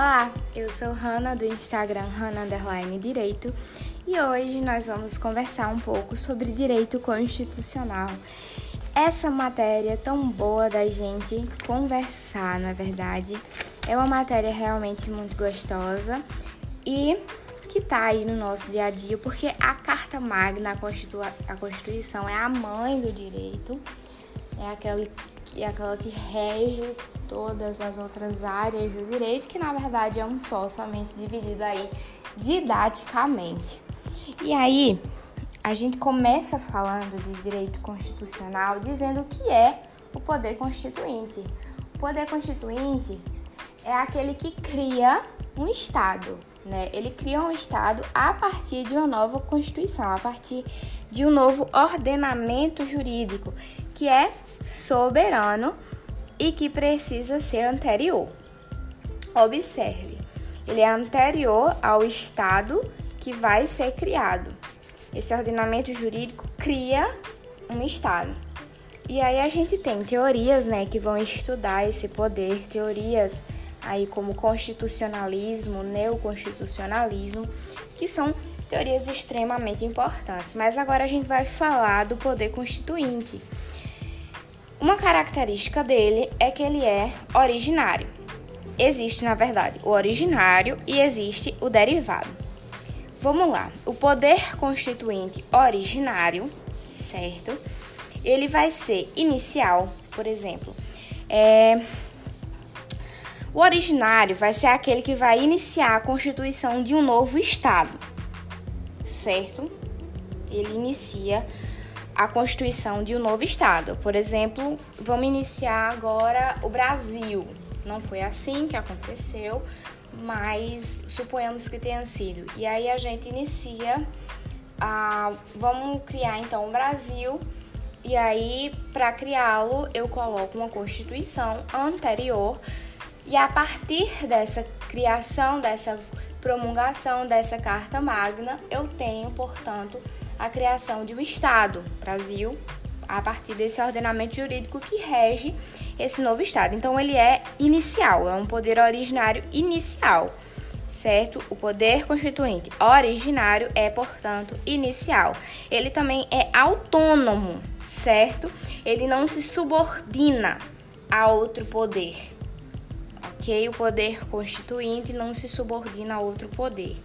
Olá, eu sou Hanna do Instagram Hanna Underline Direito e hoje nós vamos conversar um pouco sobre direito constitucional. Essa matéria tão boa da gente conversar, não é verdade? É uma matéria realmente muito gostosa e que tá aí no nosso dia a dia, porque a Carta Magna, a Constituição, é a mãe do direito, é aquela, é aquela que rege todas as outras áreas do direito, que na verdade é um só, somente dividido aí didaticamente. E aí, a gente começa falando de direito constitucional dizendo o que é o poder constituinte. O poder constituinte é aquele que cria um Estado, né? Ele cria um Estado a partir de uma nova Constituição, a partir de um novo ordenamento jurídico que é soberano e que precisa ser anterior. Observe, ele é anterior ao Estado que vai ser criado. Esse ordenamento jurídico cria um Estado. E aí a gente tem teorias, né, que vão estudar esse poder, teorias aí como constitucionalismo, neoconstitucionalismo, que são teorias extremamente importantes. Mas agora a gente vai falar do poder constituinte. Uma característica dele é que ele é originário. Existe, na verdade, o originário e existe o derivado. Vamos lá. O poder constituinte originário, certo? Ele vai ser inicial, por exemplo. É... O originário vai ser aquele que vai iniciar a constituição de um novo Estado, certo? Ele inicia a constituição de um novo estado. Por exemplo, vamos iniciar agora o Brasil. Não foi assim que aconteceu, mas suponhamos que tenha sido. E aí a gente inicia a vamos criar então o Brasil. E aí, para criá-lo, eu coloco uma constituição anterior e a partir dessa criação, dessa promulgação dessa Carta Magna, eu tenho, portanto, a criação de um Estado, Brasil, a partir desse ordenamento jurídico que rege esse novo Estado. Então, ele é inicial, é um poder originário inicial, certo? O poder constituinte originário é, portanto, inicial. Ele também é autônomo, certo? Ele não se subordina a outro poder, ok? O poder constituinte não se subordina a outro poder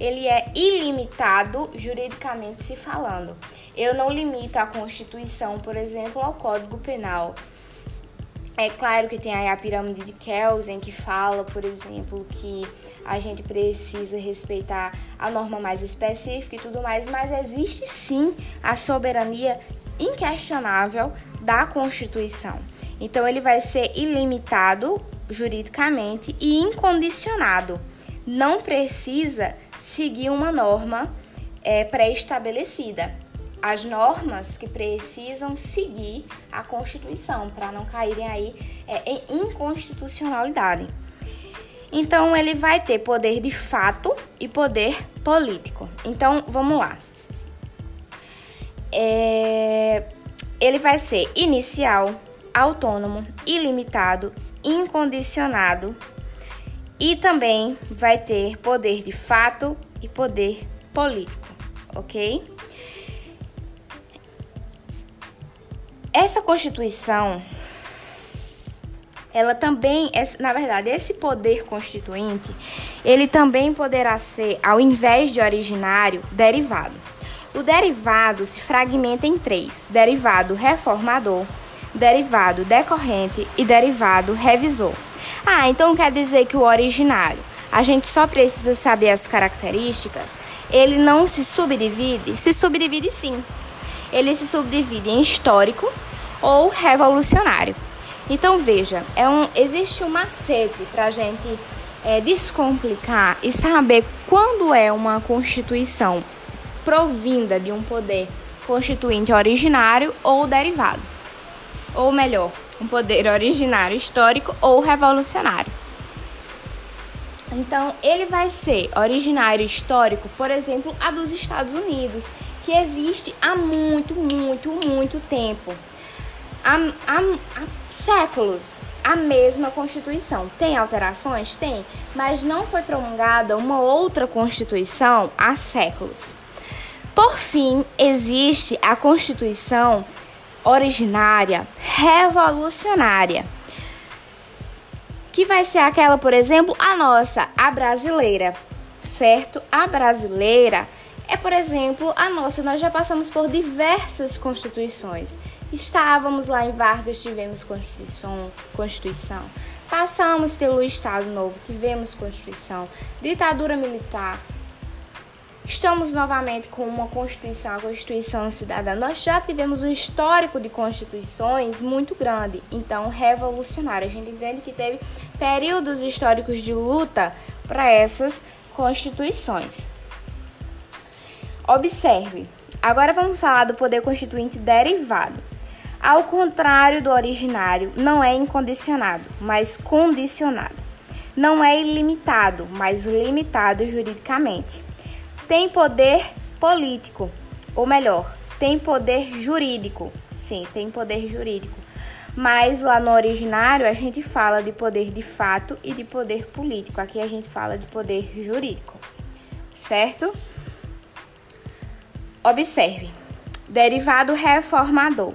ele é ilimitado juridicamente se falando. Eu não limito a Constituição, por exemplo, ao Código Penal. É claro que tem aí a pirâmide de Kelsen que fala, por exemplo, que a gente precisa respeitar a norma mais específica e tudo mais, mas existe sim a soberania inquestionável da Constituição. Então ele vai ser ilimitado juridicamente e incondicionado. Não precisa seguir uma norma é, pré-estabelecida. As normas que precisam seguir a Constituição para não caírem aí é, em inconstitucionalidade. Então, ele vai ter poder de fato e poder político. Então, vamos lá. É, ele vai ser inicial, autônomo, ilimitado, incondicionado e também vai ter poder de fato e poder político, ok? Essa Constituição, ela também, na verdade, esse poder constituinte, ele também poderá ser, ao invés de originário, derivado. O derivado se fragmenta em três: derivado reformador, derivado decorrente e derivado revisor. Ah, então quer dizer que o originário, a gente só precisa saber as características, ele não se subdivide? Se subdivide sim. Ele se subdivide em histórico ou revolucionário. Então veja, é um, existe um macete para a gente é, descomplicar e saber quando é uma constituição provinda de um poder constituinte originário ou derivado. Ou melhor, um poder originário histórico ou revolucionário. Então, ele vai ser originário histórico, por exemplo, a dos Estados Unidos, que existe há muito, muito, muito tempo. Há, há, há séculos. a mesma Constituição. Tem alterações? Tem, mas não foi promulgada uma outra Constituição há séculos. Por fim, existe a Constituição originária revolucionária, que vai ser aquela, por exemplo, a nossa, a brasileira, certo? A brasileira é, por exemplo, a nossa. Nós já passamos por diversas constituições. Estávamos lá em Vargas, tivemos Constituição, Constituição. Passamos pelo Estado Novo, tivemos Constituição. Ditadura Militar. Estamos novamente com uma Constituição, a Constituição Cidadã. Nós já tivemos um histórico de constituições muito grande, então revolucionário. A gente entende que teve períodos históricos de luta para essas constituições. Observe, agora vamos falar do poder constituinte derivado. Ao contrário do originário, não é incondicionado, mas condicionado. Não é ilimitado, mas limitado juridicamente. Tem poder político, ou melhor, tem poder jurídico. Sim, tem poder jurídico. Mas lá no originário a gente fala de poder de fato e de poder político. Aqui a gente fala de poder jurídico. Certo? Observe. Derivado reformador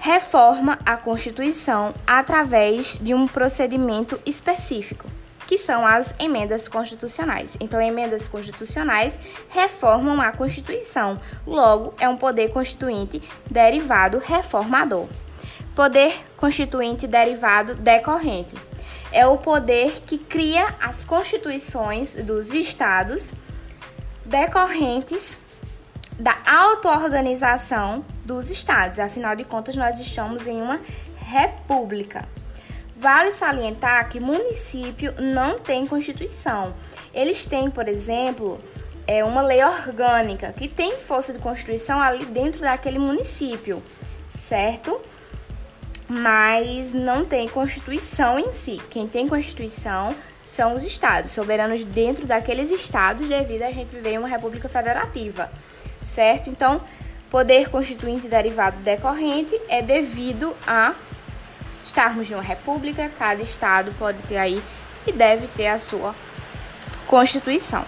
reforma a Constituição através de um procedimento específico, que são as emendas constitucionais. Então, emendas constitucionais reformam a Constituição, logo, é um poder constituinte derivado reformador. Poder constituinte derivado decorrente é o poder que cria as constituições dos estados decorrentes da auto-organização dos estados. Afinal de contas, nós estamos em uma república. Vale salientar que município não tem constituição. Eles têm, por exemplo, é uma lei orgânica que tem força de constituição ali dentro daquele município, certo? Mas não tem constituição em si. Quem tem constituição são os estados, soberanos dentro daqueles estados, devido a gente viver em uma república federativa certo? Então, poder constituinte derivado decorrente é devido a estarmos em uma república, cada estado pode ter aí e deve ter a sua constituição.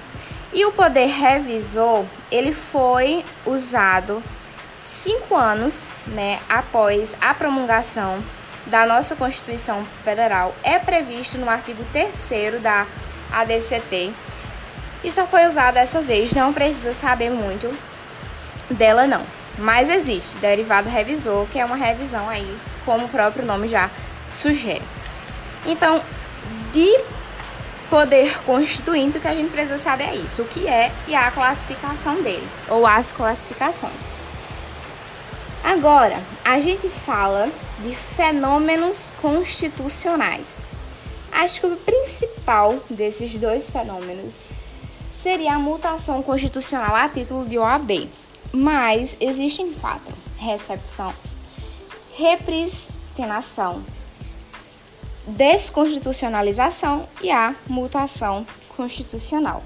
E o poder revisor, ele foi usado cinco anos, né, após a promulgação da nossa Constituição Federal, é previsto no artigo 3 da ADCT, e só foi usado dessa vez, não precisa saber muito, dela não. Mas existe derivado revisor, que é uma revisão aí, como o próprio nome já sugere. Então, de poder constituinte, o que a gente precisa saber é isso, o que é e a classificação dele, ou as classificações. Agora, a gente fala de fenômenos constitucionais. Acho que o principal desses dois fenômenos seria a mutação constitucional a título de OAB mas existem quatro: recepção, repristenação, desconstitucionalização e a mutação constitucional.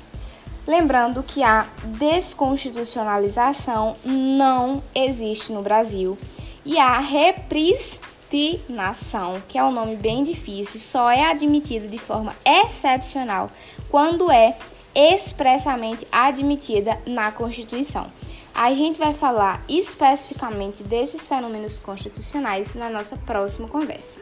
Lembrando que a desconstitucionalização não existe no Brasil e a repristinação, que é um nome bem difícil, só é admitida de forma excepcional quando é expressamente admitida na Constituição. A gente vai falar especificamente desses fenômenos constitucionais na nossa próxima conversa.